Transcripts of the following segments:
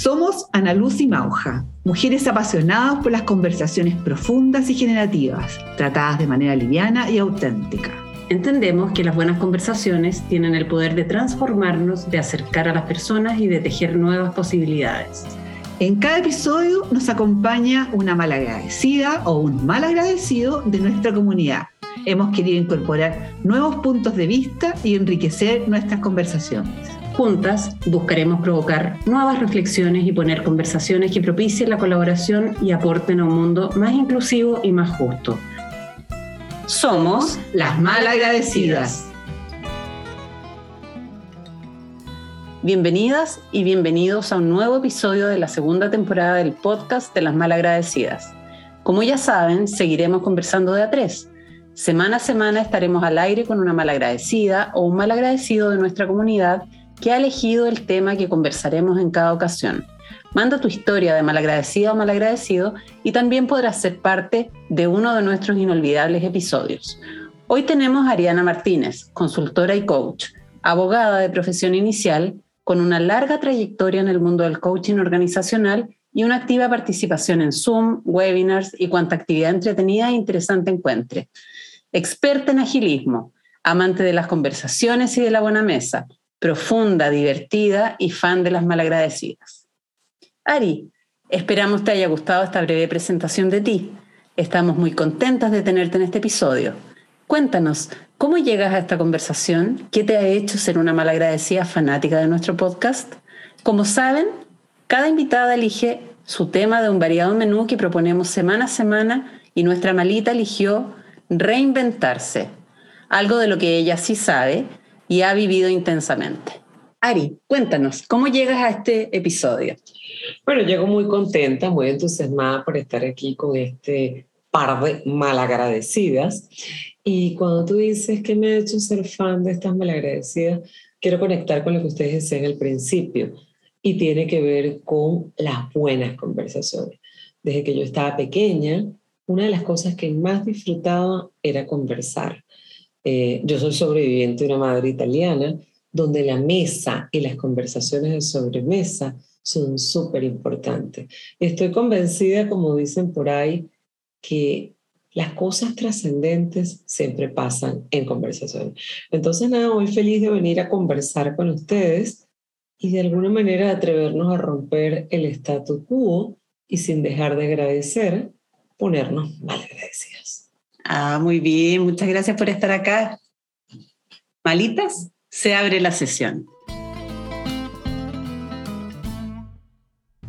Somos Ana Luz y Mauja, mujeres apasionadas por las conversaciones profundas y generativas, tratadas de manera liviana y auténtica. Entendemos que las buenas conversaciones tienen el poder de transformarnos, de acercar a las personas y de tejer nuevas posibilidades. En cada episodio nos acompaña una malagradecida o un mal agradecido de nuestra comunidad. Hemos querido incorporar nuevos puntos de vista y enriquecer nuestras conversaciones. Juntas buscaremos provocar nuevas reflexiones y poner conversaciones que propicien la colaboración y aporten a un mundo más inclusivo y más justo. Somos las malagradecidas. Bienvenidas y bienvenidos a un nuevo episodio de la segunda temporada del podcast de las malagradecidas. Como ya saben, seguiremos conversando de a tres. Semana a semana estaremos al aire con una malagradecida o un malagradecido de nuestra comunidad que ha elegido el tema que conversaremos en cada ocasión. Manda tu historia de malagradecida o malagradecido y también podrás ser parte de uno de nuestros inolvidables episodios. Hoy tenemos a Ariana Martínez, consultora y coach, abogada de profesión inicial, con una larga trayectoria en el mundo del coaching organizacional y una activa participación en Zoom, webinars y cuanta actividad entretenida e interesante encuentre. Experta en agilismo, amante de las conversaciones y de la buena mesa, profunda, divertida y fan de las malagradecidas. Ari, esperamos te haya gustado esta breve presentación de ti. Estamos muy contentas de tenerte en este episodio. Cuéntanos, ¿cómo llegas a esta conversación? ¿Qué te ha hecho ser una malagradecida fanática de nuestro podcast? Como saben, cada invitada elige su tema de un variado menú que proponemos semana a semana y nuestra malita eligió reinventarse, algo de lo que ella sí sabe y ha vivido intensamente. Ari, cuéntanos, ¿cómo llegas a este episodio? Bueno, llego muy contenta, muy entusiasmada por estar aquí con este par de malagradecidas. Y cuando tú dices que me ha hecho ser fan de estas malagradecidas, quiero conectar con lo que ustedes decían al principio y tiene que ver con las buenas conversaciones. Desde que yo estaba pequeña, una de las cosas que más disfrutaba era conversar. Eh, yo soy sobreviviente de una madre italiana, donde la mesa y las conversaciones de sobremesa son súper importantes. Estoy convencida, como dicen por ahí, que las cosas trascendentes siempre pasan en conversación. Entonces, nada, muy feliz de venir a conversar con ustedes y de alguna manera atrevernos a romper el statu quo y sin dejar de agradecer, ponernos mal agradecidos. Ah, muy bien, muchas gracias por estar acá. Malitas, se abre la sesión.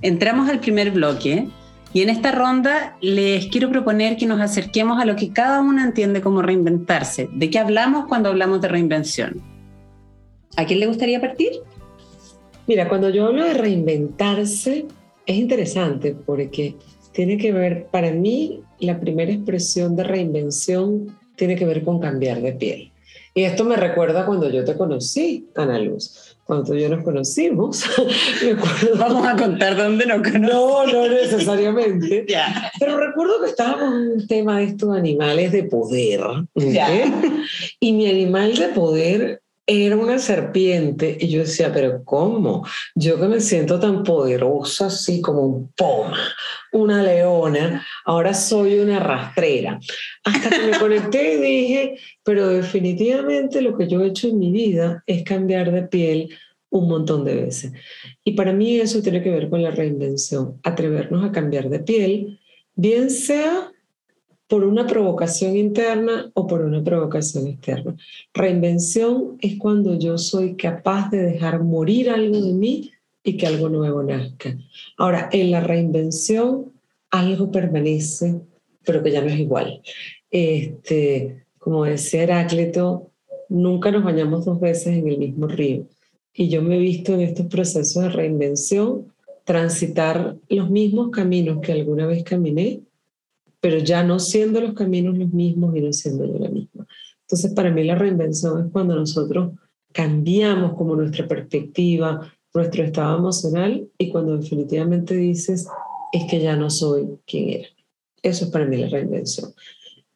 Entramos al primer bloque y en esta ronda les quiero proponer que nos acerquemos a lo que cada una entiende como reinventarse. ¿De qué hablamos cuando hablamos de reinvención? ¿A quién le gustaría partir? Mira, cuando yo hablo de reinventarse, es interesante porque tiene que ver, para mí, la primera expresión de reinvención tiene que ver con cambiar de piel. Y esto me recuerda cuando yo te conocí, Ana Luz. Cuando tú y yo nos conocimos, Vamos a contar dónde nos conocimos. No, no necesariamente. Pero recuerdo que estábamos en un tema de estos animales de poder. Y mi animal de poder era una serpiente y yo decía, pero ¿cómo? Yo que me siento tan poderosa así como un poma, una leona, ahora soy una rastrera. Hasta que me conecté y dije, pero definitivamente lo que yo he hecho en mi vida es cambiar de piel un montón de veces. Y para mí eso tiene que ver con la reinvención, atrevernos a cambiar de piel, bien sea por una provocación interna o por una provocación externa. Reinvención es cuando yo soy capaz de dejar morir algo de mí y que algo nuevo nazca. Ahora, en la reinvención algo permanece, pero que ya no es igual. Este, como decía Heráclito, nunca nos bañamos dos veces en el mismo río. Y yo me he visto en estos procesos de reinvención transitar los mismos caminos que alguna vez caminé, pero ya no siendo los caminos los mismos y no siendo yo la misma. Entonces, para mí la reinvención es cuando nosotros cambiamos como nuestra perspectiva, nuestro estado emocional y cuando definitivamente dices, es que ya no soy quien era. Eso es para mí la reinvención.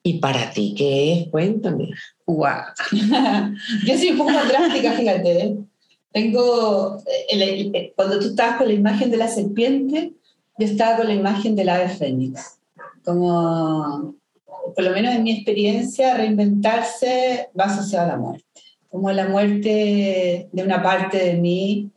¿Y para ti qué es? Cuéntame. Wow. Yo soy un poco drástica, fíjate. Tengo, cuando tú estabas con la imagen de la serpiente, yo estaba con la imagen del ave fénix. Como, por lo menos en mi experiencia, reinventarse va asociado a la muerte. Como la muerte de una parte de mí,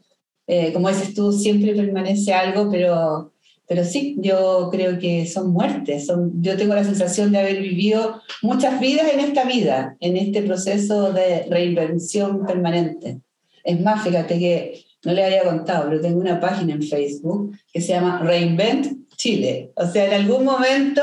eh, como dices tú, siempre permanece algo, pero, pero sí, yo creo que son muertes. Son, yo tengo la sensación de haber vivido muchas vidas en esta vida, en este proceso de reinvención permanente. Es más, fíjate que no le había contado, pero tengo una página en Facebook que se llama Reinvent Chile. O sea, en algún momento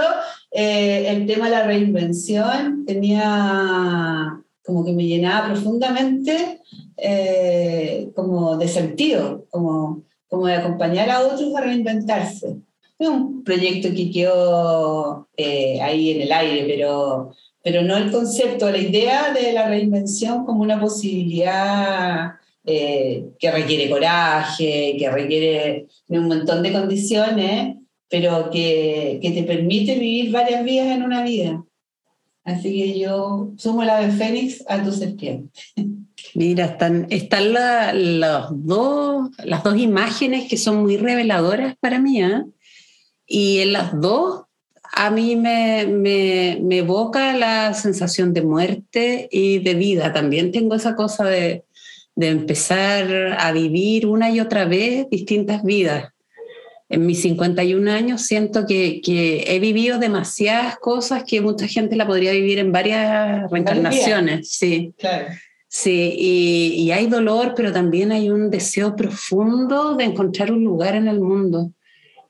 eh, el tema de la reinvención tenía como que me llenaba profundamente eh, como de sentido, como, como de acompañar a otros a reinventarse. Es un proyecto que quedó eh, ahí en el aire, pero, pero no el concepto, la idea de la reinvención como una posibilidad eh, que requiere coraje, que requiere un montón de condiciones, pero que, que, te permite vivir varias vidas en una vida. Así que yo sumo la de Fénix a tu serpiente. Mira, están, están la, dos, las dos imágenes que son muy reveladoras para mí, ¿eh? y en las dos a mí me, me, me evoca la sensación de muerte y de vida. También tengo esa cosa de, de empezar a vivir una y otra vez distintas vidas. En mis 51 años siento que, que he vivido demasiadas cosas que mucha gente la podría vivir en varias reencarnaciones. Sí. Claro. Sí, y, y, hay dolor, pero también hay un deseo profundo de encontrar un lugar en el mundo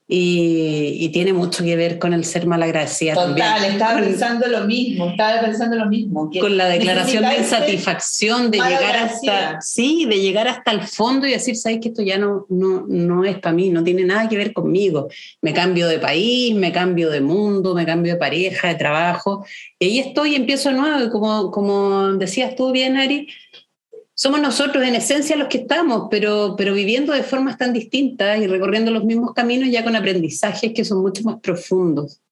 y, tiene mucho que ver con el ser malagradecida Total, también. estaba pensando lo mismo, estaba pensando lo mismo. con la declaración de insatisfacción, de llegar hasta, sí, de llegar hasta el fondo y decir, sabes que esto ya no, no, no es para mí, no tiene nada que ver conmigo. Me cambio de país, me cambio de mundo, me cambio de pareja, de trabajo, y ahí estoy y empiezo nuevo, y como, como decías tú bien, Ari, somos nosotros en esencia los que estamos, pero, pero viviendo de formas tan distintas y recorriendo los mismos caminos ya con aprendizajes que son mucho más profundos.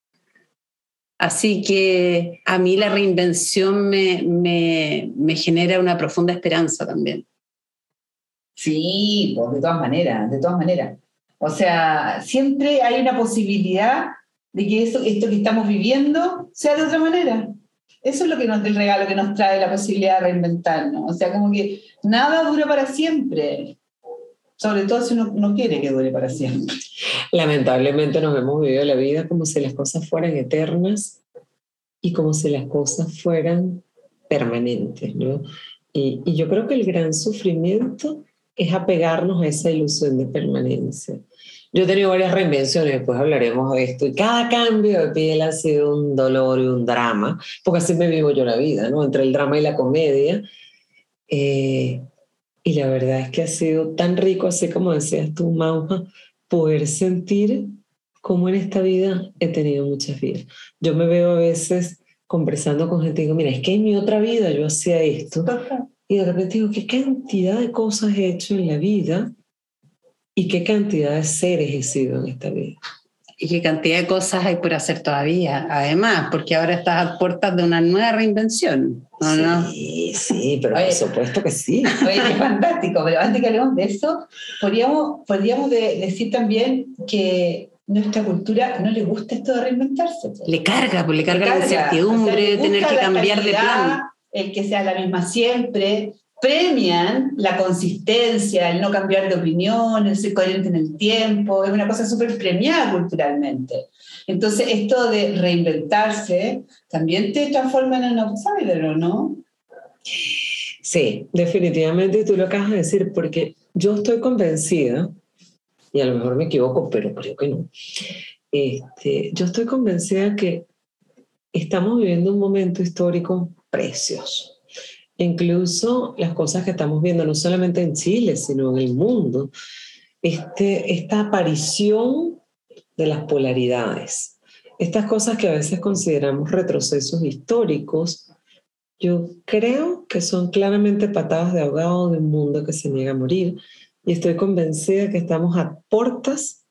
Así que a mí la reinvención me, me, genera una profunda esperanza también. Sí, pues de todas maneras, de todas maneras. O sea, siempre hay una posibilidad de que eso, esto que estamos viviendo sea de otra manera. Eso es lo que nos, el regalo que nos trae la posibilidad de reinventarnos. O sea, como que nada dura para siempre. Sobre todo si uno no quiere que dure para siempre. Lamentablemente nos hemos vivido la vida como si las cosas fueran eternas y como si las cosas fueran permanentes, ¿no? Y, y yo creo que el gran sufrimiento es apegarnos a esa ilusión de permanencia. Yo he tenido varias reinvenciones, después hablaremos de esto, y cada cambio de piel ha sido un dolor y un drama, porque así me vivo yo la vida, ¿no? Entre el drama y la comedia. Eh, y la verdad es que ha sido tan rico, así como decías tú, Mauja, poder sentir cómo en esta vida he tenido muchas vidas. Yo me veo a veces conversando con gente y digo, mira, es que en mi otra vida yo hacía esto. Y de repente digo, ¿qué cantidad de cosas he hecho en la vida? ¿Y qué cantidad de seres he sido en esta vida? Y qué cantidad de cosas hay por hacer todavía, además, porque ahora estás a puertas de una nueva reinvención. sí, sí, pero por supuesto que sí. Oye, qué fantástico, pero antes que hablemos de eso, podríamos, podríamos decir también que nuestra cultura no le gusta esto de reinventarse. Le carga, pues le carga, la incertidumbre, tener que cambiar de plan. El que sea la misma siempre, premian la consistencia, el no cambiar de opinión, el ser coherente en el tiempo, es una cosa súper premiada culturalmente. Entonces, esto de reinventarse también te transforma en un outsider, ¿no? Sí, definitivamente tú lo acabas de decir, porque yo estoy convencida, y a lo mejor me equivoco, pero creo que no, este, yo estoy convencida que estamos viviendo un momento histórico precioso incluso las cosas que estamos viendo, no solamente en Chile, sino en el mundo, este, esta aparición de las polaridades, estas cosas que a veces consideramos retrocesos históricos, yo creo que son claramente patadas de ahogado de un mundo que se niega a morir y estoy convencida que estamos a puertas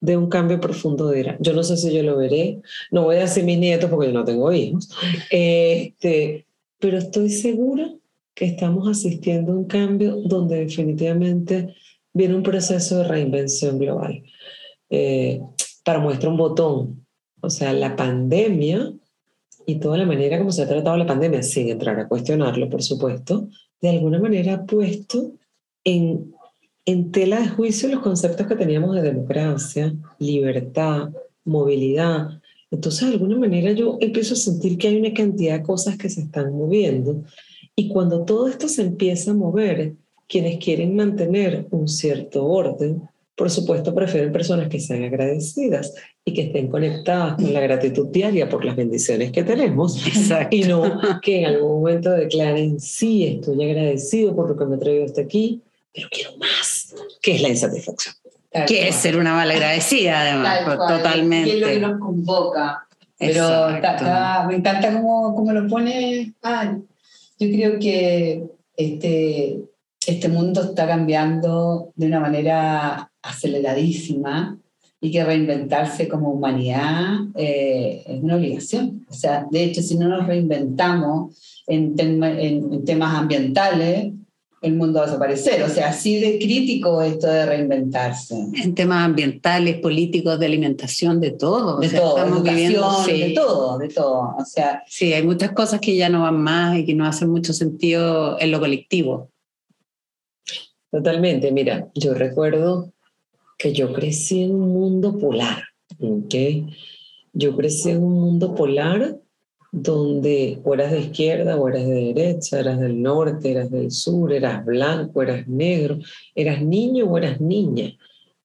de un cambio profundo de era. Yo no sé si yo lo veré, no voy a decir mis nietos porque yo no tengo hijos, este, pero estoy segura que estamos asistiendo a un cambio donde definitivamente viene un proceso de reinvención global. Eh, para muestra un botón, o sea, la pandemia y toda la manera como se ha tratado la pandemia, sin entrar a cuestionarlo, por supuesto, de alguna manera ha puesto en, en tela de juicio los conceptos que teníamos de democracia, libertad, movilidad. Entonces, de alguna manera yo empiezo a sentir que hay una cantidad de cosas que se están moviendo. Y cuando todo esto se empieza a mover, quienes quieren mantener un cierto orden, por supuesto, prefieren personas que sean agradecidas y que estén conectadas con la gratitud diaria por las bendiciones que tenemos y no que en algún momento declaren, sí, estoy agradecido por lo que me ha traído hasta aquí, pero quiero más, que es la insatisfacción. Que es ser una agradecida además, pues, totalmente. Y es lo que nos convoca. Pero me encanta cómo, cómo lo pone. Ah, yo creo que este, este mundo está cambiando de una manera aceleradísima y que reinventarse como humanidad eh, es una obligación. O sea, de hecho, si no nos reinventamos en, en, temas ambientales, el mundo va a desaparecer. O sea, así de crítico esto de reinventarse. En temas ambientales, políticos, de alimentación, de todo. De todo, estamos viviendo, de todo, de todo. O sea, sí, hay muchas cosas que ya no van más y que no hacen mucho sentido en lo colectivo. Totalmente, mira, yo recuerdo que yo crecí en un mundo polar, ¿ok? Yo crecí en un mundo polar donde o eras de izquierda o eras de derecha, eras del norte, eras del sur, eras blanco, eras negro, eras niño o eras niña.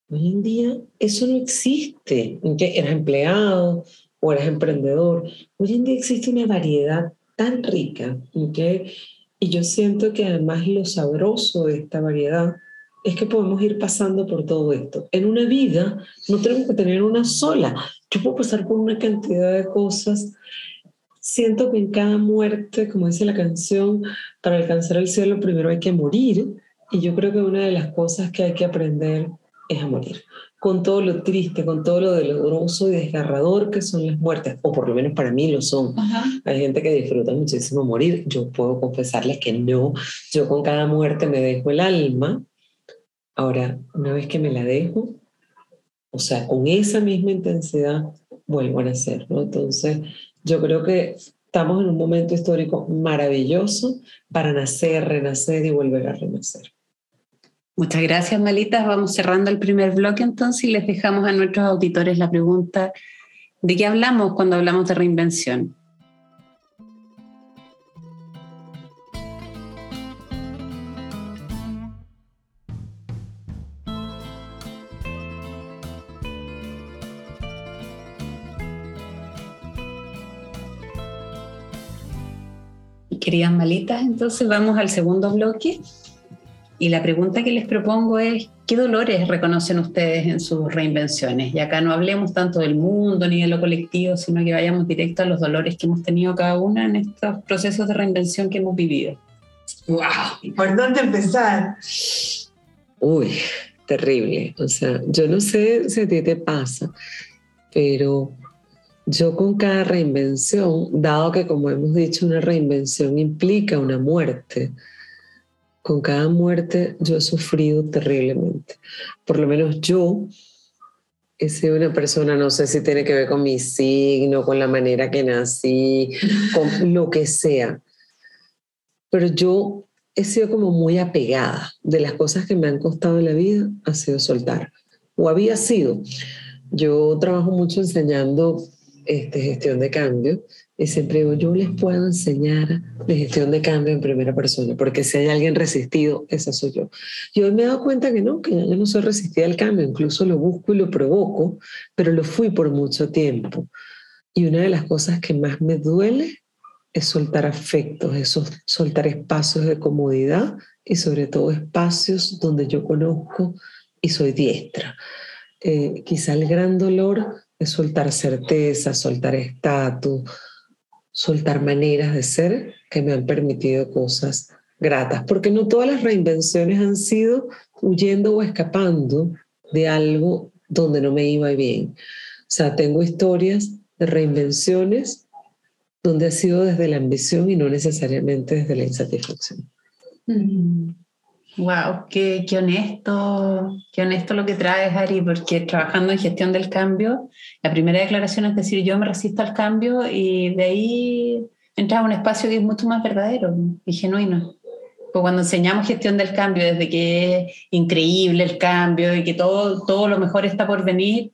Hoy en día eso no existe, ¿ok? Eras empleado o eras emprendedor. Hoy en día existe una variedad tan rica, ¿ok? Y yo siento que además lo sabroso de esta variedad es que podemos ir pasando por todo esto. En una vida no tenemos que tener una sola. Yo puedo pasar por una cantidad de cosas. Siento que en cada muerte, como dice la canción, para alcanzar el cielo primero hay que morir. Y yo creo que una de las cosas que hay que aprender es a morir. Con todo lo triste, con todo lo doloroso y desgarrador que son las muertes, o por lo menos para mí lo son. Hay gente que disfruta muchísimo morir. Yo puedo confesarles que no. Yo con cada muerte me dejo el alma Ahora, una vez que me la dejo, o sea, con esa misma intensidad, vuelvo a nacer, ¿no? Entonces, yo creo que estamos en un momento histórico maravilloso para nacer, renacer y volver a renacer. Muchas gracias, Malitas. Vamos cerrando el primer bloque entonces y les dejamos a nuestros auditores la pregunta, ¿de qué hablamos cuando hablamos de reinvención? Queridas malitas, entonces vamos al segundo bloque. Y la pregunta que les propongo es, ¿qué dolores reconocen ustedes en sus reinvenciones? Y acá no hablemos tanto del mundo ni de lo colectivo, sino que vayamos directo a los dolores que hemos tenido cada una en estos procesos de reinvención que hemos vivido. ¡Wow! ¿Por dónde empezar? Uy, terrible. O sea, yo no sé si a ti te pasa, pero yo con cada reinvención, dado que como hemos dicho, una reinvención implica una muerte, con cada muerte yo he sufrido terriblemente. Por lo menos yo he sido una persona, no sé si tiene que ver con mi signo, con la manera que nací, con lo que sea, pero yo he sido como muy apegada. De las cosas que me han costado en la vida ha sido soltar, o había sido. Yo trabajo mucho enseñando este, gestión de cambio y siempre digo, yo les puedo enseñar de gestión de cambio en primera persona, porque si hay alguien resistido, esa soy yo. Y me he dado cuenta que no, que yo no soy resistida al cambio, incluso lo busco y lo provoco, pero lo fui por mucho tiempo. Y una de las cosas que más me duele es soltar afectos, es soltar espacios de comodidad y sobre todo espacios donde yo conozco y soy diestra. Eh, quizá el gran dolor es soltar certeza, soltar estatus, soltar maneras de ser que me han permitido cosas gratas, porque no todas las reinvenciones han sido huyendo o escapando de algo donde no me iba bien. O sea, tengo historias de reinvenciones donde ha sido desde la ambición y no necesariamente desde la insatisfacción. Wow, qué, qué, honesto, qué honesto lo que traes, Ari, porque trabajando en gestión del cambio, la primera declaración es decir, yo me resisto al cambio y de ahí entras a un espacio que es mucho más verdadero y genuino. Pues cuando enseñamos gestión del cambio, desde que es increíble el cambio y que todo, todo lo mejor está por venir,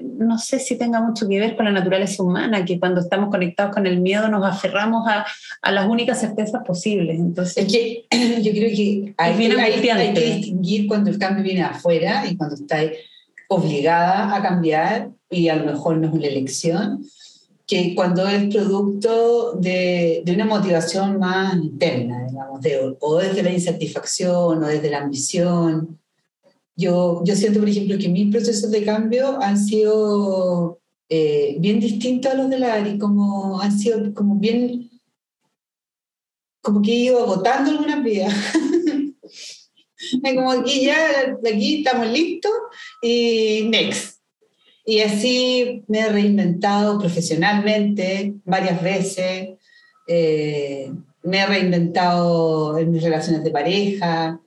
no sé si tenga mucho que ver con la naturaleza humana, que cuando estamos conectados con el miedo nos aferramos a, a las únicas certezas posibles. Entonces, es que yo creo que hay, hay, hay, que distinguir cuando el cambio viene afuera y cuando estás obligada a cambiar y a lo mejor no es una elección, que cuando es producto de, de una motivación más interna, digamos, de, o desde la insatisfacción o desde la ambición yo, yo siento, por ejemplo, que mis procesos de cambio han sido eh, bien distintos a los de la ARI, como han sido como bien, como que he ido agotando algunas vías. como aquí ya, aquí estamos listos y next. Y así me he reinventado profesionalmente varias veces, eh, me he reinventado en mis relaciones de pareja,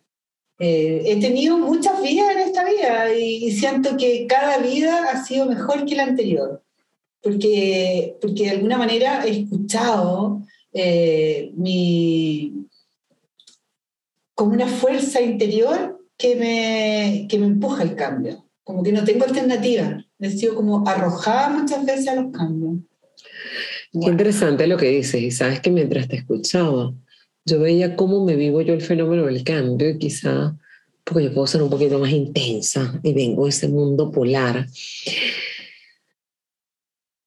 eh, he tenido muchas vidas en esta vida y, siento que cada vida ha sido mejor que la anterior, porque, porque de alguna manera he escuchado eh, mi, como una fuerza interior que me, que me empuja al cambio, como que no tengo alternativa, he sido como arrojada muchas veces a los cambios. Qué interesante lo que dices y sabes que mientras te escuchaba, yo veía cómo me vivo yo el fenómeno del cambio y quizá porque yo puedo ser un poquito más intensa y vengo de ese mundo polar.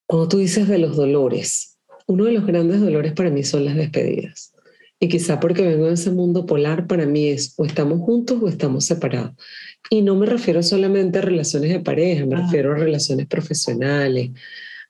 Cuando tú dices de los dolores, uno de los grandes dolores para mí son las despedidas. Y quizá porque vengo de ese mundo polar, para mí es o estamos juntos o estamos separados. Y no me refiero solamente a relaciones de pareja, me refiero a relaciones profesionales,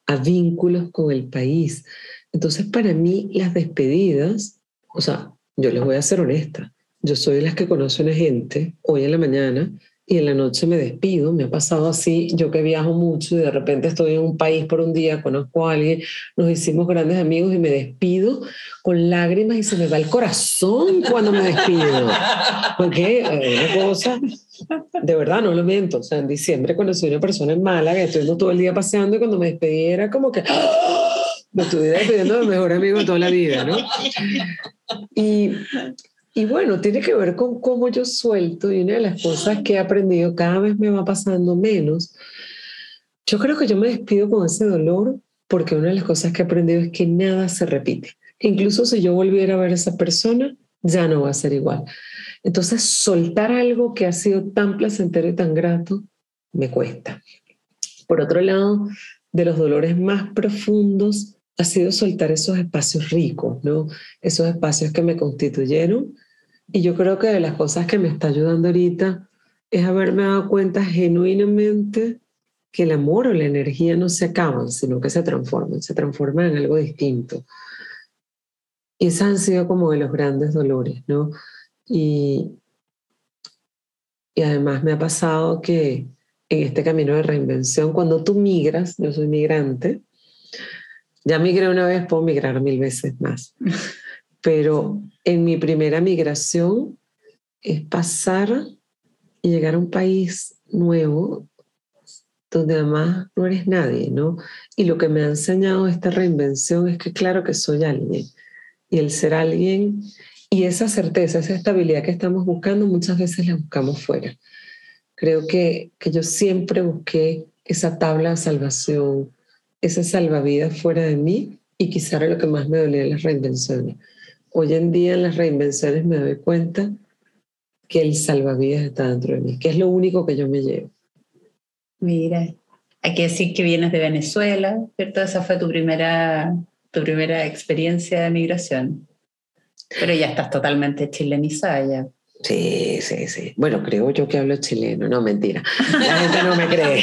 a vínculos con el país. Entonces, para mí, las despedidas o sea, yo les voy a ser honesta. Yo soy de las que conoce una gente hoy en la mañana y en la noche me despido. Me ha pasado así, yo que viajo mucho y de repente estoy en un país por un día, conozco a alguien, nos hicimos grandes amigos y me despido con lágrimas y se me va el corazón cuando me despido. Porque eh, una cosa, de verdad no lo miento. O sea, en diciembre conocí a una persona en Málaga, estuvimos todo el día paseando y cuando me despedí era como que me estuve despidiendo del mejor amigo de toda la vida, ¿no? Y, bueno, tiene que ver con cómo yo suelto y una de las cosas que he aprendido cada vez me va pasando menos. Yo creo que yo me despido con ese dolor porque una de las cosas que he aprendido es que nada se repite. Incluso si yo volviera a ver a esa persona, ya no va a ser igual. Entonces, soltar algo que ha sido tan placentero y tan grato, me cuesta. Por otro lado, de los dolores más profundos ha sido soltar esos espacios ricos, ¿no? Esos espacios que me constituyeron. Y yo creo que de las cosas que me está ayudando ahorita es haberme dado cuenta genuinamente que el amor o la energía no se acaban, sino que se transforman, se transforman en algo distinto. Y esos han sido como de los grandes dolores, ¿no? Y, y además me ha pasado que en este camino de reinvención, cuando tú migras, yo soy migrante, ya migré una vez, puedo migrar mil veces más. Pero en mi primera migración es pasar y llegar a un país nuevo donde además no eres nadie, ¿no? Y lo que me ha enseñado esta reinvención es que claro que soy alguien. Y el ser alguien y esa certeza, esa estabilidad que estamos buscando, muchas veces la buscamos fuera. Creo que, que yo siempre busqué esa tabla de salvación, ese salvavidas fuera de mí y quizá era lo que más me dolía en las reinvenciones. Hoy en día en las reinvenciones me doy cuenta que el salvavidas está dentro de mí, que es lo único que yo me llevo. Mira, hay que decir que vienes de Venezuela, ¿cierto? Esa fue tu primera, tu primera experiencia de migración. Pero ya estás totalmente chilenizada ya. Sí, sí, sí. Bueno, creo yo que hablo chileno, no, mentira. La gente no me cree.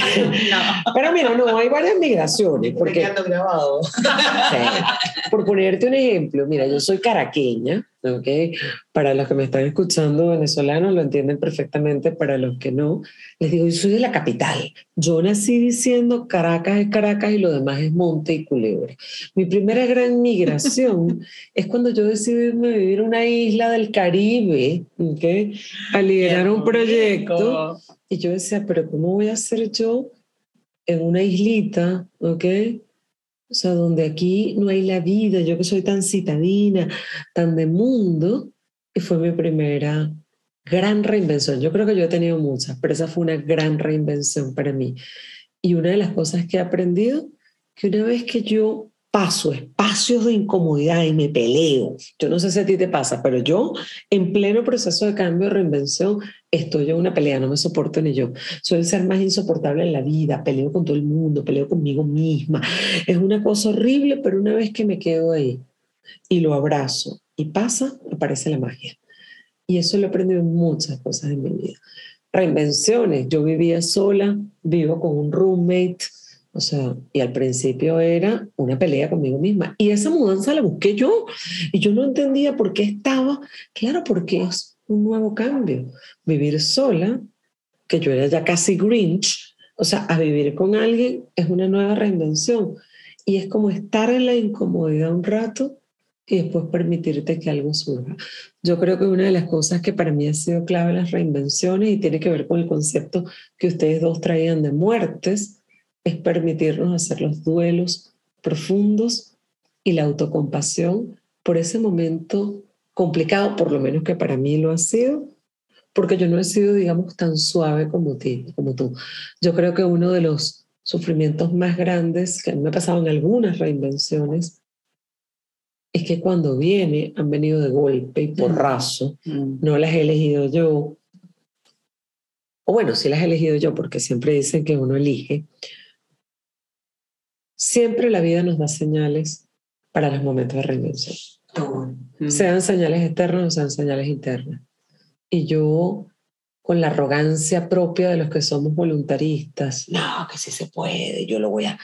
Pero mira, no, hay varias migraciones. Porque, grabado. Por ponerte un ejemplo, mira, yo soy caraqueña, ¿ok? Para los que me están escuchando venezolanos lo entienden perfectamente, para los que no, les digo, yo soy de la capital. Yo nací diciendo Caracas es Caracas y lo demás es Monte y Culebra. Mi primera gran migración es cuando yo decidí irme a vivir en una isla del Caribe, ¿ok? A liderar un proyecto. Y yo decía, pero ¿cómo voy a hacer yo en una islita, ¿ok? O sea, donde aquí no hay la vida, yo que soy tan citadina, tan de mundo, y fue mi primera gran reinvención. Yo creo que yo he tenido muchas, pero esa fue una gran reinvención para mí. Y una de las cosas que he aprendido, que una vez que yo paso espacios de incomodidad y me peleo. Yo no sé si a ti te pasa, pero yo en pleno proceso de cambio, reinvención, estoy en una pelea, no me soporto ni yo. Soy el ser más insoportable en la vida, peleo con todo el mundo, peleo conmigo misma. Es una cosa horrible, pero una vez que me quedo ahí y lo abrazo y pasa, aparece la magia. Y eso lo he aprendido en muchas cosas en mi vida. Reinvenciones. Yo vivía sola, vivo con un roommate o sea, y al principio era una pelea conmigo misma. Y esa mudanza la busqué yo. Y yo no entendía por qué estaba. Claro, porque es un nuevo cambio. Vivir sola, que yo era ya casi Grinch, o sea, a vivir con alguien es una nueva reinvención. Y es como estar en la incomodidad un rato y después permitirte que algo surja. Yo creo que una de las cosas que para mí ha sido clave en las reinvenciones y tiene que ver con el concepto que ustedes dos traían de muertes, es permitirnos hacer los duelos profundos y la autocompasión por ese momento complicado, por lo menos que para mí lo ha sido, porque yo no he sido, digamos, tan suave como, ti, como tú. Yo creo que uno de los sufrimientos más grandes que me ha pasado en algunas reinvenciones es que cuando viene han venido de golpe y porrazo, mm. no las he elegido yo, o bueno, sí las he elegido yo porque siempre dicen que uno elige, Siempre la vida nos da señales para los momentos de reinvención. Mm. Sean señales externas o sean señales internas. Y yo, con la arrogancia propia de los que somos voluntaristas, no, que sí se puede, yo lo voy a...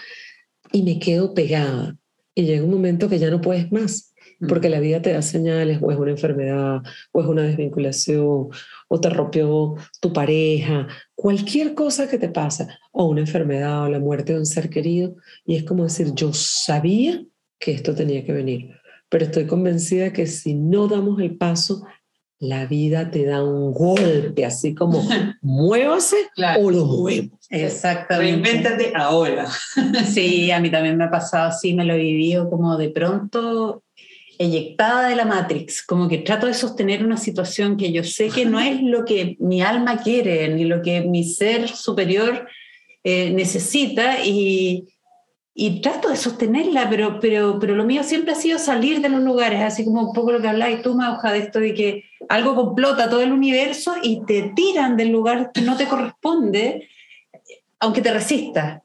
Y me quedo pegada. Y llega un momento que ya no puedes más porque la vida te da señales, o es una enfermedad, o es una desvinculación, o te rompió tu pareja, cualquier cosa que te pasa, o una enfermedad, o la muerte de un ser querido, y es como decir, yo sabía que esto tenía que venir, pero estoy convencida que si no damos el paso, la vida te da un golpe, así como muévase o lo muevo. Exactamente. Reinvéntate ahora. Sí, a mí también me ha pasado así, me lo he vivido como de pronto eyectada de la Matrix, como que trato de sostener una situación que yo sé que no es lo que mi alma quiere, ni lo que mi ser superior eh, necesita, y, y, trato de sostenerla, pero, pero, pero lo mío siempre ha sido salir de los lugares, así como un poco lo que habláis tú, Mauja, de esto de que algo complota todo el universo y te tiran del lugar que no te corresponde, aunque te resistas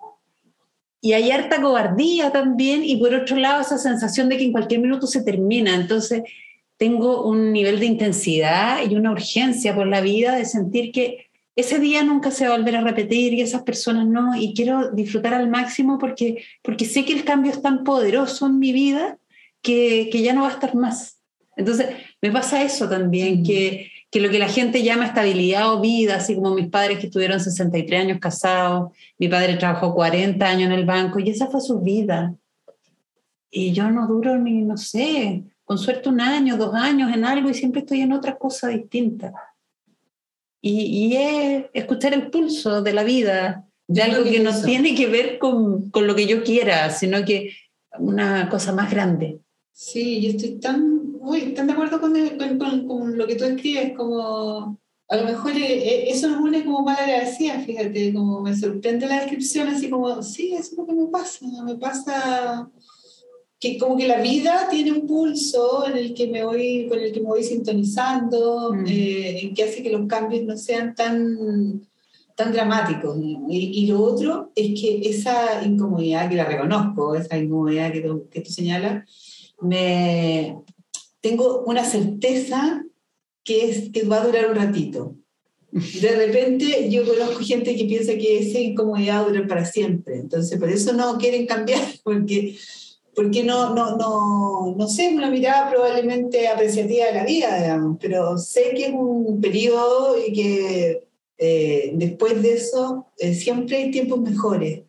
y hay harta cobardía también, y por otro lado esa sensación de que en cualquier minuto se termina. Entonces tengo un nivel de intensidad y una urgencia por la vida de sentir que ese día nunca se va a volver a repetir y esas personas no, y quiero disfrutar al máximo porque, porque sé que el cambio es tan poderoso en mi vida que, que ya no va a estar más. Entonces me pasa eso también, que que lo que la gente llama estabilidad o vida, así como mis padres que estuvieron 63 años casados, mi padre trabajó 40 años en el banco y esa fue su vida. Y yo no duro ni, no sé, con suerte un año, dos años en algo y siempre estoy en otra cosa distinta. Y, y es escuchar el pulso de la vida, de algo que, no tiene que ver con, con, lo que yo quiera, sino que una cosa más grande. Sí, yo estoy tan uy, ¿están de acuerdo con, con, lo que tú escribes? Como, a lo mejor eh, eh, eso nos une como mal agradecida, fíjate, como me sorprende la descripción, así como, sí, eso es lo que me pasa, me pasa que como que la vida tiene un pulso en el que me voy, con el que me voy sintonizando, mm. eh, que hace que los cambios no sean tan, tan dramáticos. Y, y, lo otro es que esa incomodidad, que la reconozco, esa incomodidad que tú, que tú señalas, me, tengo una certeza que, es, que va a durar un ratito. De repente yo conozco gente que piensa que esa incomodidad dura para siempre, entonces por eso no quieren cambiar, porque porque no, no, no, no sé, una mirada probablemente apreciativa de la vida, digamos, pero sé que es un periodo y que eh, después de eso eh, siempre hay tiempos mejores.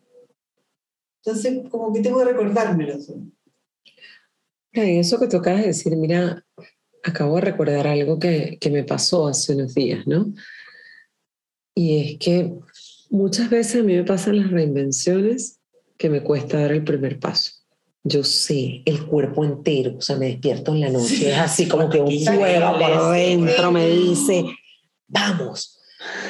Entonces, como que tengo que recordármelo. Eso que tú acabas de decir, mira, acabo de recordar algo que, que me pasó hace unos días, ¿no? Y es que muchas veces a mí me pasan las reinvenciones que me cuesta dar el primer paso. Yo sé, el cuerpo entero, o sea, me despierto en la noche, es así como que un fuego por dentro me dice, vamos,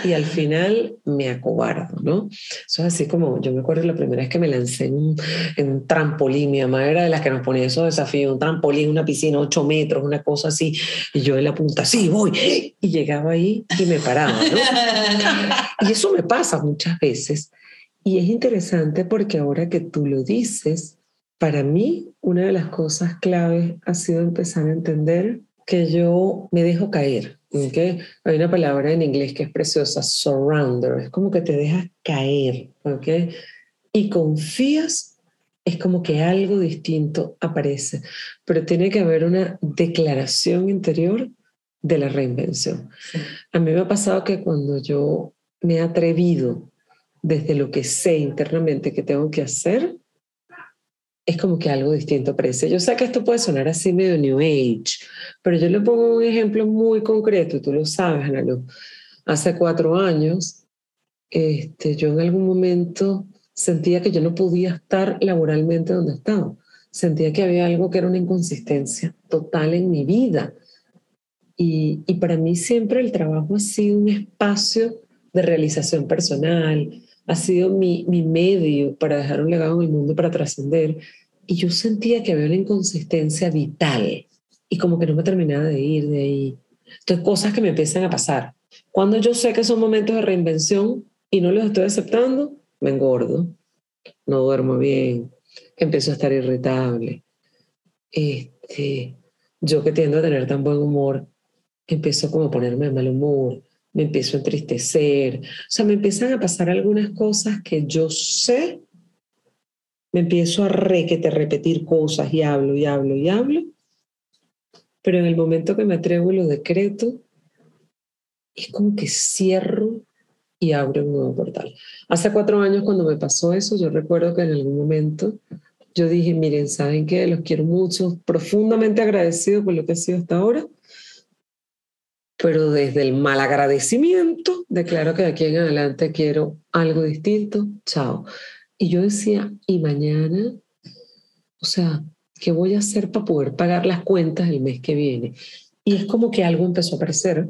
y al final me acobardo, ¿no? Eso es así como, yo me acuerdo la primera vez que me lancé en un, en un trampolín, mi mamá era de las que nos ponía esos desafíos, un trampolín, una piscina, ocho metros, una cosa así, y yo en la punta, sí, voy, y llegaba ahí y me paraba, ¿no? y eso me pasa muchas veces, y es interesante porque ahora que tú lo dices, para mí una de las cosas claves ha sido empezar a entender que yo me dejo caer, ¿okay? Hay una palabra en inglés que es preciosa, surrender, es como que te dejas caer, ¿okay? Y confías, es como que algo distinto aparece, pero tiene que haber una declaración interior de la reinvención. A mí me ha pasado que cuando yo me he atrevido desde lo que sé internamente que tengo que hacer, es como que algo distinto aparece. Yo sé que esto puede sonar así medio New Age, pero yo le pongo un ejemplo muy concreto, tú lo sabes, Ana Hace cuatro años, este, yo en algún momento sentía que yo no podía estar laboralmente donde estaba. Sentía que había algo que era una inconsistencia total en mi vida. Y, y para mí siempre el trabajo ha sido un espacio de realización personal, ha sido mi, mi medio para dejar un legado en el mundo, para trascender. Y yo sentía que había una inconsistencia vital y como que no me terminaba de ir de ahí. Entonces, cosas que me empiezan a pasar. Cuando yo sé que son momentos de reinvención y no los estoy aceptando, me engordo, no duermo bien, empiezo a estar irritable. Este, yo que tiendo a tener tan buen humor, empiezo como a ponerme de mal humor, me empiezo a entristecer, o sea, me empiezan a pasar algunas cosas que yo sé, me empiezo a requete, repetir cosas y hablo y hablo y hablo, pero en el momento que me atrevo y lo decreto, es como que cierro y abro un nuevo portal. Hace cuatro años cuando me pasó eso, yo recuerdo que en algún momento yo dije, miren, ¿saben qué? Los quiero mucho, profundamente agradecido por lo que ha sido hasta ahora, pero desde el mal agradecimiento declaro que de aquí en adelante quiero algo distinto, chao. Y yo decía, ¿y mañana? O sea, ¿qué voy a hacer para poder pagar las cuentas el mes que viene? Y es como que algo empezó a aparecer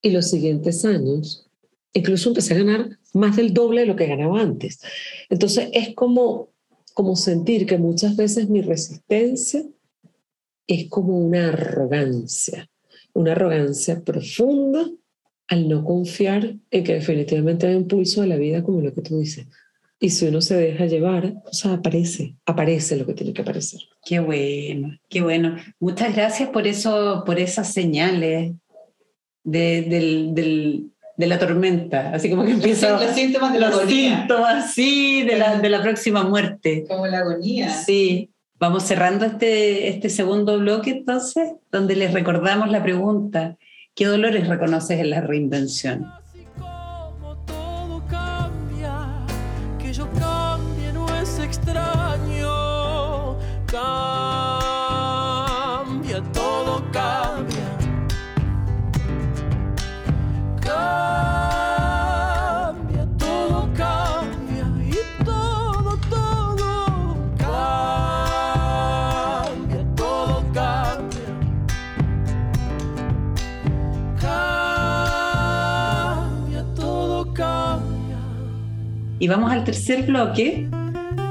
y los siguientes años incluso empecé a ganar más del doble de lo que ganaba antes. Entonces es como, como sentir que muchas veces mi resistencia es como una arrogancia una arrogancia profunda al no confiar en que definitivamente hay un pulso de la vida como lo que tú dices. Y si uno se deja llevar, o sea, aparece, aparece lo que tiene que aparecer. Qué bueno, qué bueno. Muchas gracias por eso, por esas señales de, del, del, de la tormenta, así como que empieza los síntomas de la los agonía. síntomas, sí, de la, de la próxima muerte. Como la agonía. Sí, vamos cerrando este, este segundo bloque entonces, donde les recordamos la pregunta, ¿qué dolores reconoces en la reinvención? Y vamos al tercer bloque.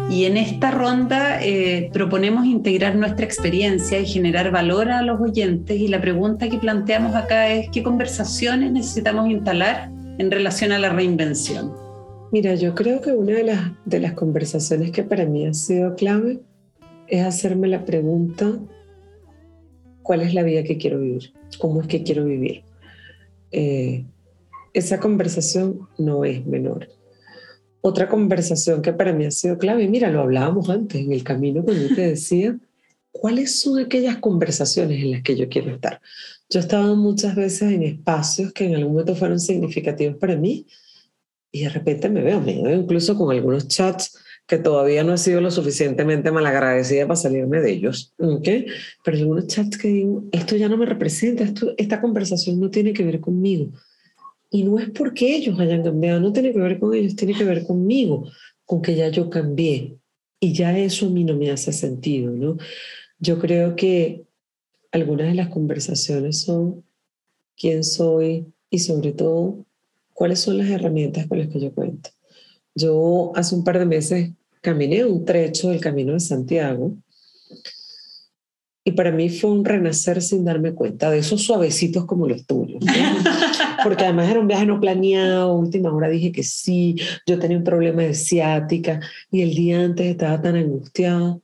Y en esta ronda eh, proponemos integrar nuestra experiencia y generar valor a los oyentes. Y la pregunta que planteamos acá es, ¿qué conversaciones necesitamos instalar en relación a la reinvención? Mira, yo creo que una de las, conversaciones que para mí ha sido clave es hacerme la pregunta, ¿cuál es la vida que quiero vivir? ¿Cómo es que quiero vivir? Eh, esa conversación no es menor, otra conversación que para mí ha sido clave, mira, lo hablábamos antes en el camino cuando yo te decía, ¿cuáles son aquellas conversaciones en las que yo quiero estar? Yo he estado muchas veces en espacios que en algún momento fueron significativos para mí y de repente me veo, me veo incluso con algunos chats que todavía no he sido lo suficientemente malagradecida para salirme de ellos, ¿ok? Pero algunos chats que digo, esto ya no me representa, esto, esta conversación no tiene que ver conmigo. Y no es porque ellos hayan cambiado, no tiene que ver con ellos, tiene que ver conmigo, con que ya yo cambié. Y ya eso a mí no me hace sentido, ¿no? Yo creo que algunas de las conversaciones son quién soy y sobre todo cuáles son las herramientas con las que yo cuento. Yo hace un par de meses caminé un trecho del Camino de Santiago y para mí fue un renacer sin darme cuenta de esos suavecitos como los tuyos. Porque además era un viaje no planeado, última hora dije que sí, yo tenía un problema de ciática y el día antes estaba tan angustiada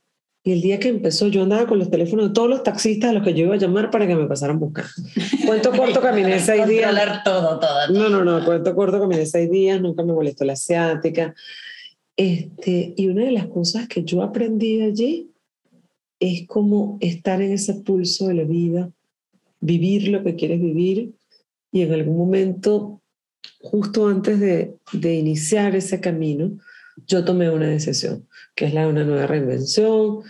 y el día que empezó, yo andaba con los teléfonos de todos los taxistas a los que yo iba a llamar para que me pasaran a buscar. Cuento corto, caminé seis días. todo, todo, No, no, no, cuento corto, caminé seis días, nunca me molestó la asiática. Este, y una de las cosas que yo aprendí allí es como estar en ese pulso de la vida, vivir lo que quieres vivir y en algún momento, justo antes de, de iniciar ese camino, yo tomé una decisión, que es la de una nueva reinvención.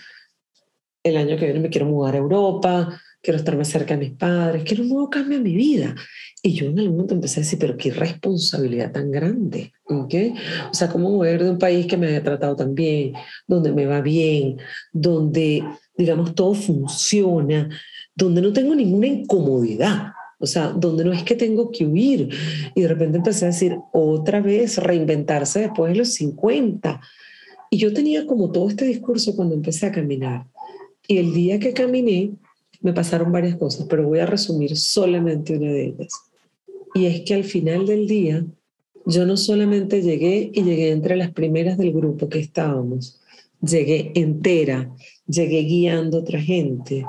El año que viene me quiero mudar a Europa, quiero estar más cerca de mis padres, quiero un nuevo cambio en mi vida. Y yo en algún momento empecé a decir, pero qué responsabilidad tan grande. ¿okay? O sea, ¿cómo mover de un país que me haya tratado tan bien, donde me va bien, donde, digamos, todo funciona, donde no tengo ninguna incomodidad? O sea, donde no es que tengo que huir. Y de repente empecé a decir, otra vez, reinventarse después de los 50. Y yo tenía como todo este discurso cuando empecé a caminar. Y el día que caminé, me pasaron varias cosas, pero voy a resumir solamente una de ellas. Y es que al final del día, yo no solamente llegué y llegué entre las primeras del grupo que estábamos, llegué entera, llegué guiando a otra gente,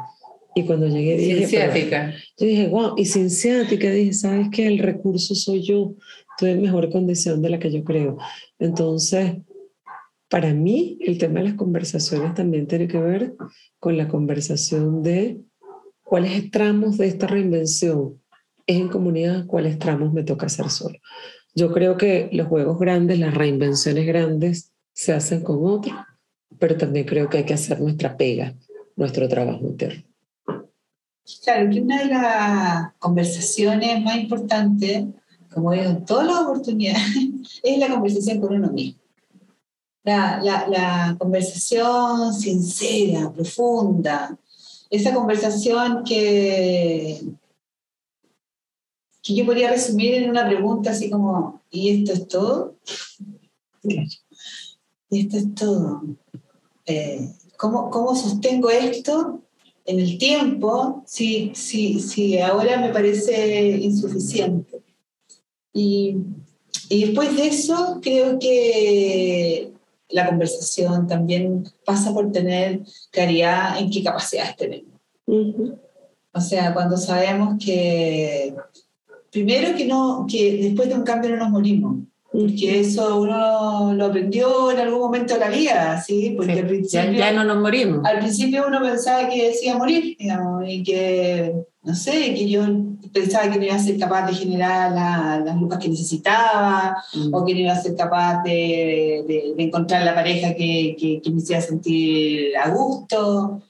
y cuando llegué dije, ciática. yo dije, wow, y sin ciática dije, ¿sabes qué? El recurso soy yo, estoy en mejor condición de la que yo creo. Entonces, para mí, el tema de las conversaciones también tiene que ver con la conversación de cuáles tramos de esta reinvención es en comunidad, cuáles tramos me toca hacer solo. Yo creo que los juegos grandes, las reinvenciones grandes, se hacen con otros, pero también creo que hay que hacer nuestra pega, nuestro trabajo interno. Claro, que una de las conversaciones más importantes, como digo en todas las oportunidades, es la conversación con uno mismo. La, la, la conversación sincera, profunda, esa conversación que, que yo podría resumir en una pregunta así como, ¿y esto es todo? ¿Y esto es todo? Eh, ¿cómo, ¿Cómo sostengo esto en el tiempo si, si, si ahora me parece insuficiente? Y, y después de eso, creo que la conversación también pasa por tener claridad en qué capacidades tenemos. O sea, cuando sabemos que, primero que, no, que después de un cambio no nos morimos, porque eso uno lo aprendió en algún momento de la vida, ¿sí? Porque Sí, al principio, Ya, ya no nos morimos. al principio uno pensaba que decía morir, digamos, y que, no sé, que yo pensaba que no iba a ser capaz de generar la- las lucas que necesitaba, Mm. o que no iba a ser capaz de, de- de encontrar la pareja que, que, que me hiciera sentir a gusto.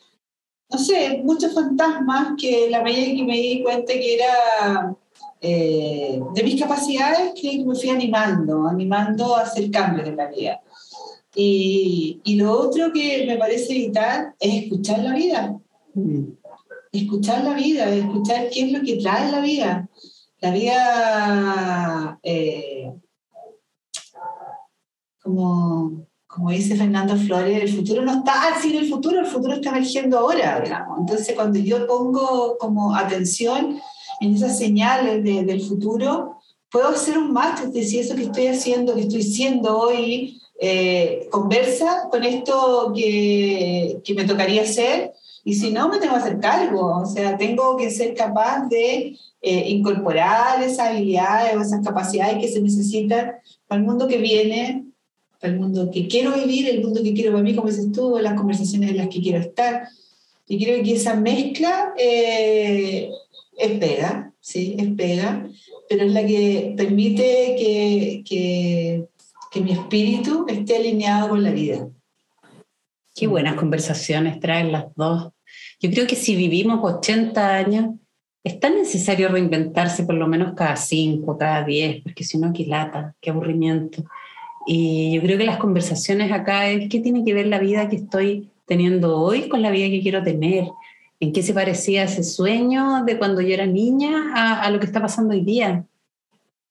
No sé, muchos fantasmas que la medida que me di cuenta que era eh, de mis capacidades, que me fui animando, animando a hacer cambios en la vida. Y, y lo otro que me parece vital es escuchar la vida Mm. Escuchar la vida, escuchar qué es lo que trae la vida. La vida, eh, como, como dice Fernando Flores, el futuro no está al fin el futuro, el futuro está emergiendo ahora, digamos. Entonces, cuando yo pongo como atención en esas señales de- del futuro, puedo hacer un match de si eso que estoy haciendo, que estoy siendo hoy, eh, conversa con esto que, que me tocaría hacer y si no, me tengo que hacer cargo, o sea, tengo que ser capaz de eh, incorporar esas habilidades o esas capacidades que se necesitan para el mundo que viene para el mundo que quiero vivir, el mundo que quiero para mí, como dices tú, las conversaciones en las que quiero estar. Y creo que esa mezcla eh, es pega, sí, es pega, pero es la que permite que, que, que mi espíritu esté alineado con la vida. Qué buenas conversaciones traen las dos. Yo creo que si vivimos 80 años, es tan necesario reinventarse por lo menos cada 5, cada 10, porque si no, qué lata, qué aburrimiento. Y yo creo que las conversaciones acá es qué tiene que ver la vida que estoy teniendo hoy con la vida que quiero tener. ¿En qué se parecía ese sueño de cuando yo era niña a, a lo que está pasando hoy día?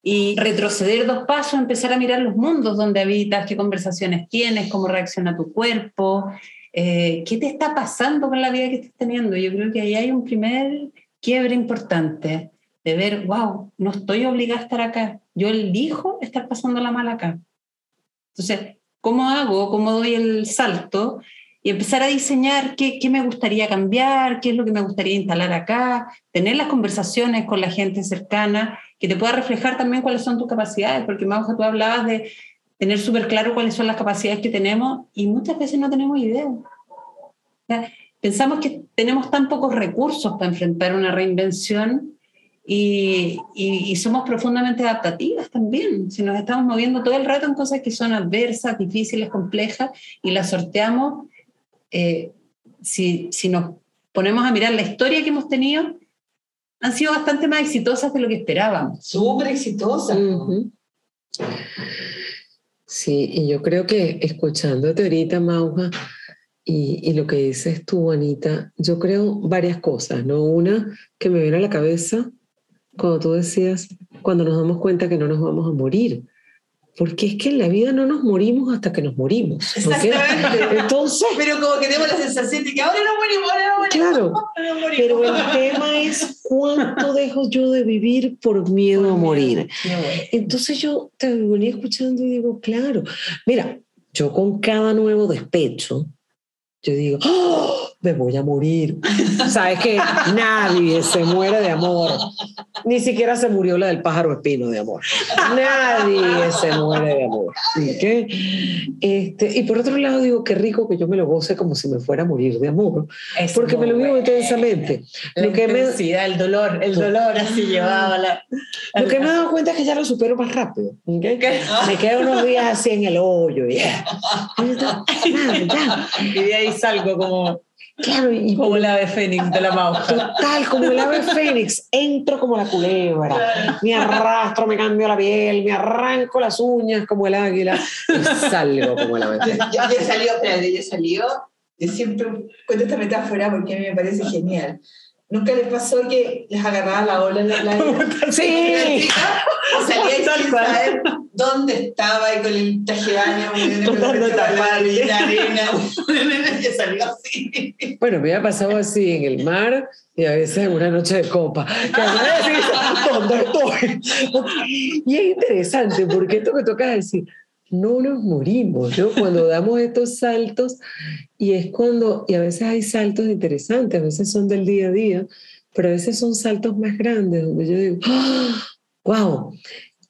Y retroceder dos pasos, empezar a mirar los mundos donde habitas, qué conversaciones tienes, cómo reacciona tu cuerpo, eh, qué te está pasando con la vida que estás teniendo. Yo creo que ahí hay un primer quiebre importante de ver, wow, no estoy obligada a estar acá, yo elijo estar pasando la mal acá. Entonces, ¿cómo hago? ¿Cómo doy el salto? Y empezar a diseñar qué, qué me gustaría cambiar, qué es lo que me gustaría instalar acá, tener las conversaciones con la gente cercana, que te pueda reflejar también cuáles son tus capacidades, porque Mauja, tú hablabas de tener súper claro cuáles son las capacidades que tenemos y muchas veces no tenemos idea. O sea, pensamos que tenemos tan pocos recursos para enfrentar una reinvención y, y, y, somos profundamente adaptativas también. Si nos estamos moviendo todo el rato en cosas que son adversas, difíciles, complejas y las sorteamos, eh, si, si nos ponemos a mirar la historia que hemos tenido, han sido bastante más exitosas de lo que esperábamos. Súper exitosas. Uh -huh. Sí, y yo creo que escuchándote ahorita, Mauja, y, y, lo que dices tú, Anita, yo creo varias cosas, ¿no? Una que me viene a la cabeza cuando tú decías, cuando nos damos cuenta que no nos vamos a morir. Porque es que en la vida no nos morimos hasta que nos morimos. Exactamente. Entonces. Pero como que tenemos la sensación de que ahora no morimos, ahora no morimos. Claro. No morimos. Pero el tema es cuánto dejo yo de vivir por miedo por a morir. Miedo. Entonces yo te venía escuchando y digo, claro, mira, yo con cada nuevo despecho, yo digo, ¡Oh! me voy a morir. Sabes que nadie se muere de amor. Ni siquiera se murió la del pájaro espino de amor. Nadie se muere de amor. ¿okay? Este, y por otro lado digo, qué rico que yo me lo goce como si me fuera a morir de amor. Es porque me lo vivo bueno. intensamente. La lo que me, el dolor, el dolor así llevaba la... Lo que me he dado cuenta es que ya lo supero más rápido. ¿okay? Me quedo unos días así en el hoyo. Ya. Y de ahí salgo como Claro, y como el ave fénix de la Mau. Total, como el ave fénix. Entro como la culebra. Me arrastro, me cambio la piel, me arranco las uñas como el águila y salgo como el ave fénix. Yo, yo, yo salió, yo salió. Yo siempre cuento esta metáfora porque a mí me parece genial. ¿Nunca les pasó que les agarraba la ola en la playa? Sí. Salía sin saber dónde estaba y con el traje de baño, tratando de tapar la arena. que salió así. Bueno, me ha pasado así en el mar y a veces en una noche de copa. Que a veces, ¿dónde estoy? Y es interesante porque esto que toca decir, no nos morimos, ¿no? Cuando damos estos saltos y es cuando, y a veces hay saltos interesantes, a veces son del día a día, pero a veces son saltos más grandes, donde yo digo, ¡Oh, wow.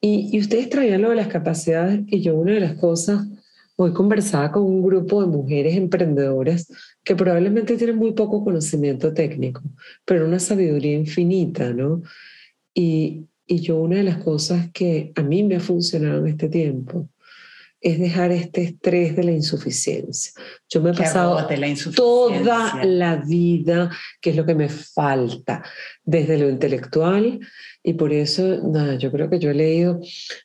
Y, y ustedes traían lo de las capacidades y yo una de las cosas, hoy conversaba con un grupo de mujeres emprendedoras que probablemente tienen muy poco conocimiento técnico, pero una sabiduría infinita, ¿no? Y, y yo una de las cosas que a mí me ha funcionado en este tiempo, es dejar este estrés de la insuficiencia. Yo me he pasado la toda la vida, que es lo que me falta, desde lo intelectual, y por eso, nada, yo creo que yo he leído,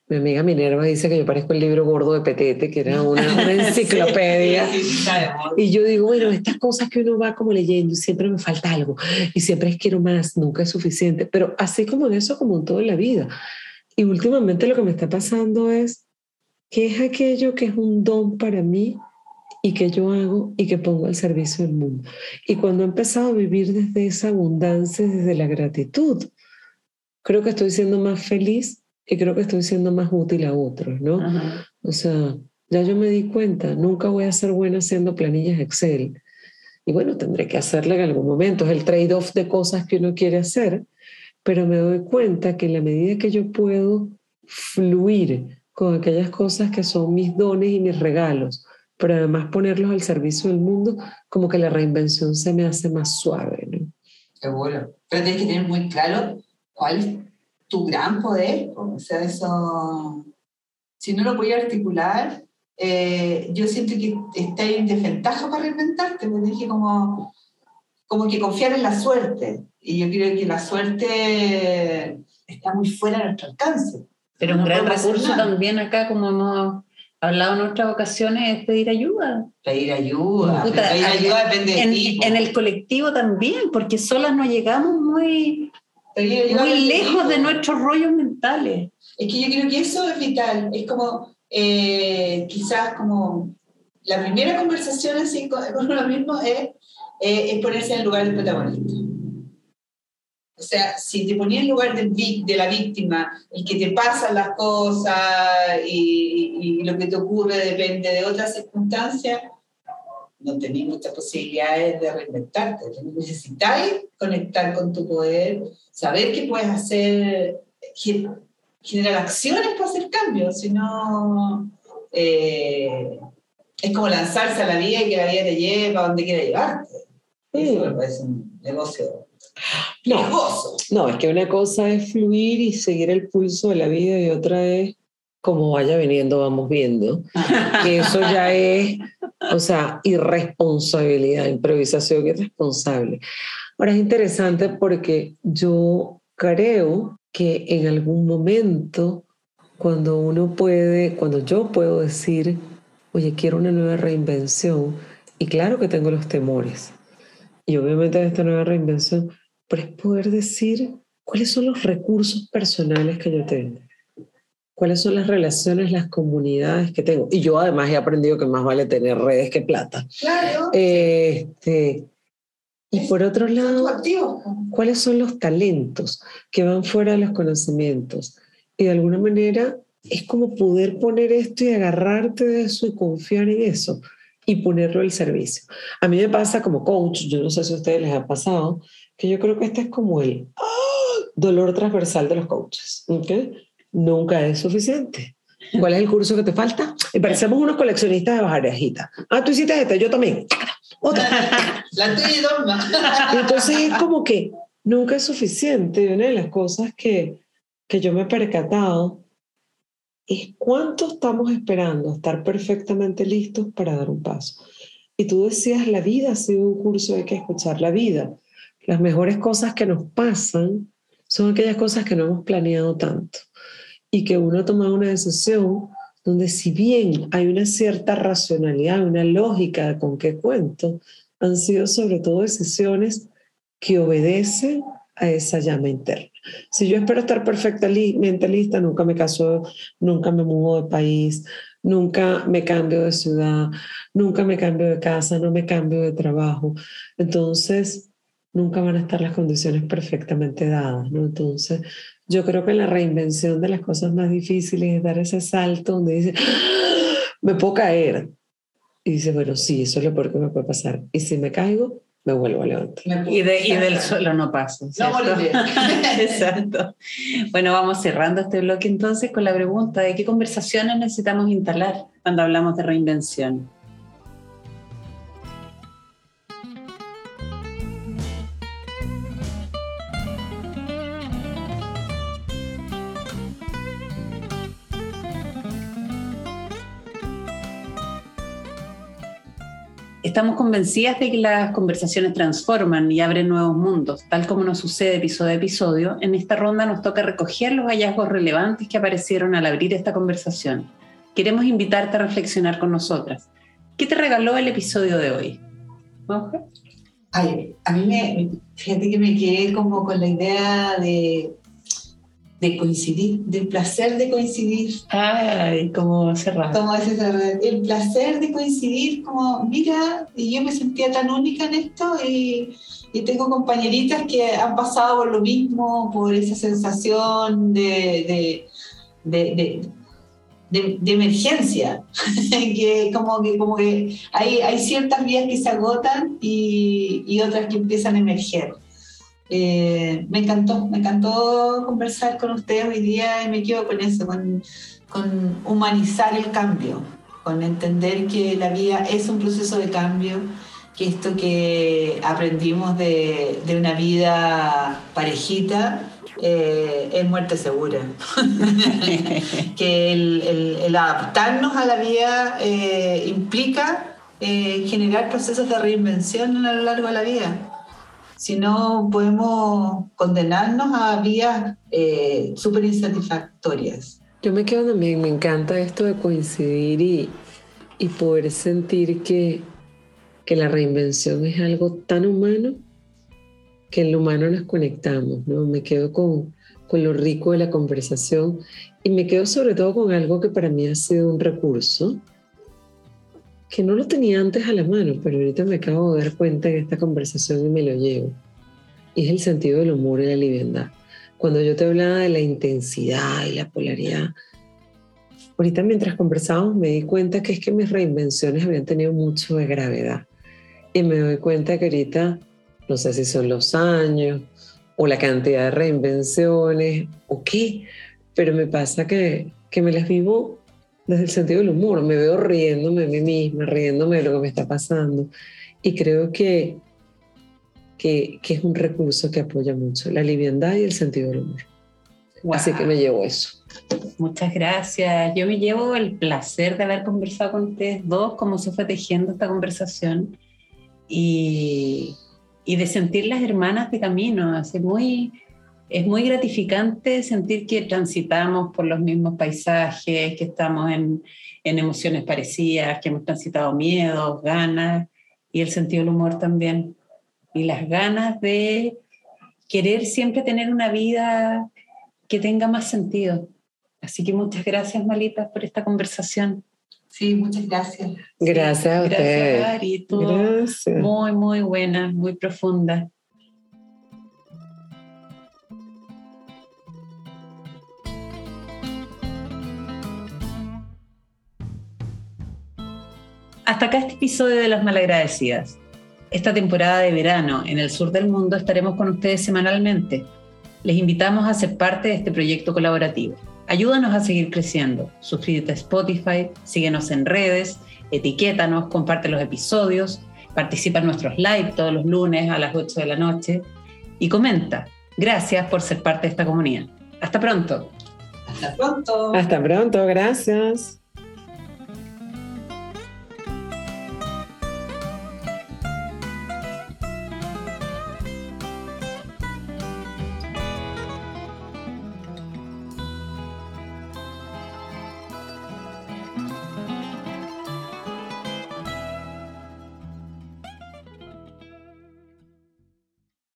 mi amiga Minerva dice que yo parezco el libro gordo de Petete, que era una, una enciclopedia, sí, sí, sí, y yo digo, bueno, estas cosas que uno va como leyendo, siempre me falta algo, y siempre es quiero más, nunca es suficiente, pero así como en eso, como en todo en la vida. Y últimamente lo que me está pasando es ¿Qué es aquello que es un don para mí y que yo hago y que pongo al servicio del mundo? Y cuando he empezado a vivir desde esa abundancia, desde la gratitud, creo que estoy siendo más feliz y creo que estoy siendo más útil a otros, ¿no? Ajá. O sea, ya yo me di cuenta, nunca voy a ser buena haciendo planillas Excel. Y bueno, tendré que hacerla en algún momento, es el trade-off de cosas que uno quiere hacer, pero me doy cuenta que en la medida que yo puedo fluir con aquellas cosas que son mis dones y mis regalos, pero además ponerlos al servicio del mundo, como que la reinvención se me hace más suave. ¿no? Seguro. Pero tienes que tener muy claro cuál es tu gran poder. O sea, eso, si no lo voy a articular, eh, yo siento que está en desventaja para reinventarte, porque dije como, como que confiar en la suerte. Y yo creo que la suerte está muy fuera de nuestro alcance. Pero un gran recurso también acá, como hemos hablado en otras ocasiones, es pedir ayuda. Pedir ayuda. Puta, pedir ayuda depende de En, ti. po. en el colectivo también, porque solas no llegamos muy, muy de ti, lejos de nuestros rollos mentales. Es que yo creo que eso es vital. Es como, eh, quizás como la primera conversación así con, con uno mismo es, eh, es ponerse en el lugar del protagonista. O sea, si te ponías en lugar del de la víctima, el que te pasan las cosas y, y- y lo que te ocurre depende de otras circunstancias, no tenés muchas posibilidades de reinventarte. Necesitáis conectar con tu poder, saber que puedes hacer, ge- generar acciones para hacer cambios, si no eh, es como lanzarse a la vida y que la vida te lleve a donde quiera llevarte. Eso me parece un negocio No, no, es que una cosa es fluir y seguir el pulso de la vida y otra es como vaya viniendo, vamos viendo. Que eso ya es, o sea, irresponsabilidad, improvisación irresponsable. Ahora es interesante porque yo creo que en algún momento, cuando uno puede, cuando yo puedo decir, oye, quiero una nueva reinvención, y claro que tengo los temores, y obviamente esta nueva reinvención, pero es poder decir cuáles son los recursos personales que yo tengo, cuáles son las relaciones, las comunidades que tengo. Y yo además he aprendido que más vale tener redes que plata. Claro, Este, y por otro lado, cuáles son los talentos que van fuera de los conocimientos. Y de alguna manera es como poder poner esto y agarrarte de eso y confiar en eso y ponerlo al servicio. A mí me pasa como coach, yo no sé si a ustedes les ha pasado, que yo creo que este es como el dolor transversal de los coaches. ¿ok? Nunca es suficiente. ¿Cuál es el curso que te falta? Y parecemos unos coleccionistas de bajarejitas. Ah, tú hiciste este, yo también. Otra. La tuya y. Entonces es como que nunca es suficiente. Una de las cosas que, que yo me he percatado es cuánto estamos esperando a estar perfectamente listos para dar un paso. Y tú decías, la vida ha sido un curso, hay que escuchar la vida. Las mejores cosas que nos pasan son aquellas cosas que no hemos planeado tanto y que uno ha tomado una decisión donde si bien hay una cierta racionalidad, una lógica con qué cuento, han sido sobre todo decisiones que obedecen a esa llama interna. Si yo espero estar perfectamente lista, nunca me caso, nunca me mudo de país, nunca me cambio de ciudad, nunca me cambio de casa, no me cambio de trabajo. Entonces, nunca van a estar las condiciones perfectamente dadas, ¿no? Entonces, yo creo que la reinvención de las cosas más difíciles es dar ese salto donde dice, "Ah, me puedo caer. Y dice, bueno, sí, eso es lo peor que me puede pasar. Y si me caigo, me vuelvo a levantar. Y, de- y del suelo no paso. No ¿cierto? moriré. Exacto. Bueno, vamos cerrando este bloque entonces con la pregunta de qué conversaciones necesitamos instalar cuando hablamos de reinvención. Estamos convencidas de que las conversaciones transforman y abren nuevos mundos, tal como nos sucede episodio a episodio. En esta ronda nos toca recoger los hallazgos relevantes que aparecieron al abrir esta conversación. Queremos invitarte a reflexionar con nosotras. ¿Qué te regaló el episodio de hoy? Ay, a mí me, fíjate que me quedé como con la idea de, de coincidir, del placer de coincidir. Ay, cómo cerrado. Como ese, el placer de coincidir, como, mira, y yo me sentía tan única en esto y, y tengo compañeritas que han pasado por lo mismo, por esa sensación de, de, de, de- de- de emergencia, que como que, como que hay, hay ciertas vías que se agotan y, y otras que empiezan a emerger. Eh, me encantó, me encantó conversar con ustedes hoy día y me quedo con eso, con, con humanizar el cambio, con entender que la vida es un proceso de cambio, que esto que aprendimos de, de una vida parejita eh, es muerte segura. que el, el- el adaptarnos a la vida eh, implica eh, generar procesos de reinvención a lo largo de la vida. Si no, podemos condenarnos a vías eh, súper insatisfactorias. Yo me quedo también, me encanta esto de coincidir y, y poder sentir que, que la reinvención es algo tan humano que en lo humano nos conectamos, ¿no? Me quedo con, con lo rico de la conversación y me quedo sobre todo con algo que para mí ha sido un recurso que no lo tenía antes a la mano, pero ahorita me acabo de dar cuenta en esta conversación y me lo llevo. Y es el sentido del humor y la liviandad. Cuando yo te hablaba de la intensidad y la polaridad, ahorita mientras conversábamos me di cuenta que es que mis reinvenciones habían tenido mucho de gravedad. Y me doy cuenta que ahorita, no sé si son los años o la cantidad de reinvenciones o qué, pero me pasa que, que me las vivo desde el sentido del humor. Me veo riéndome de mí misma, riéndome de lo que me está pasando. Y creo que, que, que es un recurso que apoya mucho, la liviandad y el sentido del humor. Así que me llevo eso. Muchas gracias. Yo me llevo el placer de haber conversado con ustedes dos, cómo se fue tejiendo esta conversación y, y de sentir las hermanas de camino. Así muy, es muy gratificante sentir que transitamos por los mismos paisajes, que estamos en, en emociones parecidas, que hemos transitado miedos, ganas y el sentido del humor también. Y las ganas de querer siempre tener una vida que tenga más sentido. Así que muchas gracias, Malitas, por esta conversación. Sí, muchas gracias. Gracias a Gracias, ustedes. Ari. Gracias. muy, muy buena, muy profunda. Hasta acá este episodio de Las Malagradecidas. Esta temporada de verano en el sur del mundo estaremos con ustedes semanalmente. Les invitamos a ser parte de este proyecto colaborativo. Ayúdanos a seguir creciendo. Suscríbete a Spotify, síguenos en redes, etiquétanos, comparte los episodios, participa en nuestros live todos los lunes a las 8 de la noche y comenta. Gracias por ser parte de esta comunidad. Hasta pronto. Hasta pronto. Hasta pronto, gracias.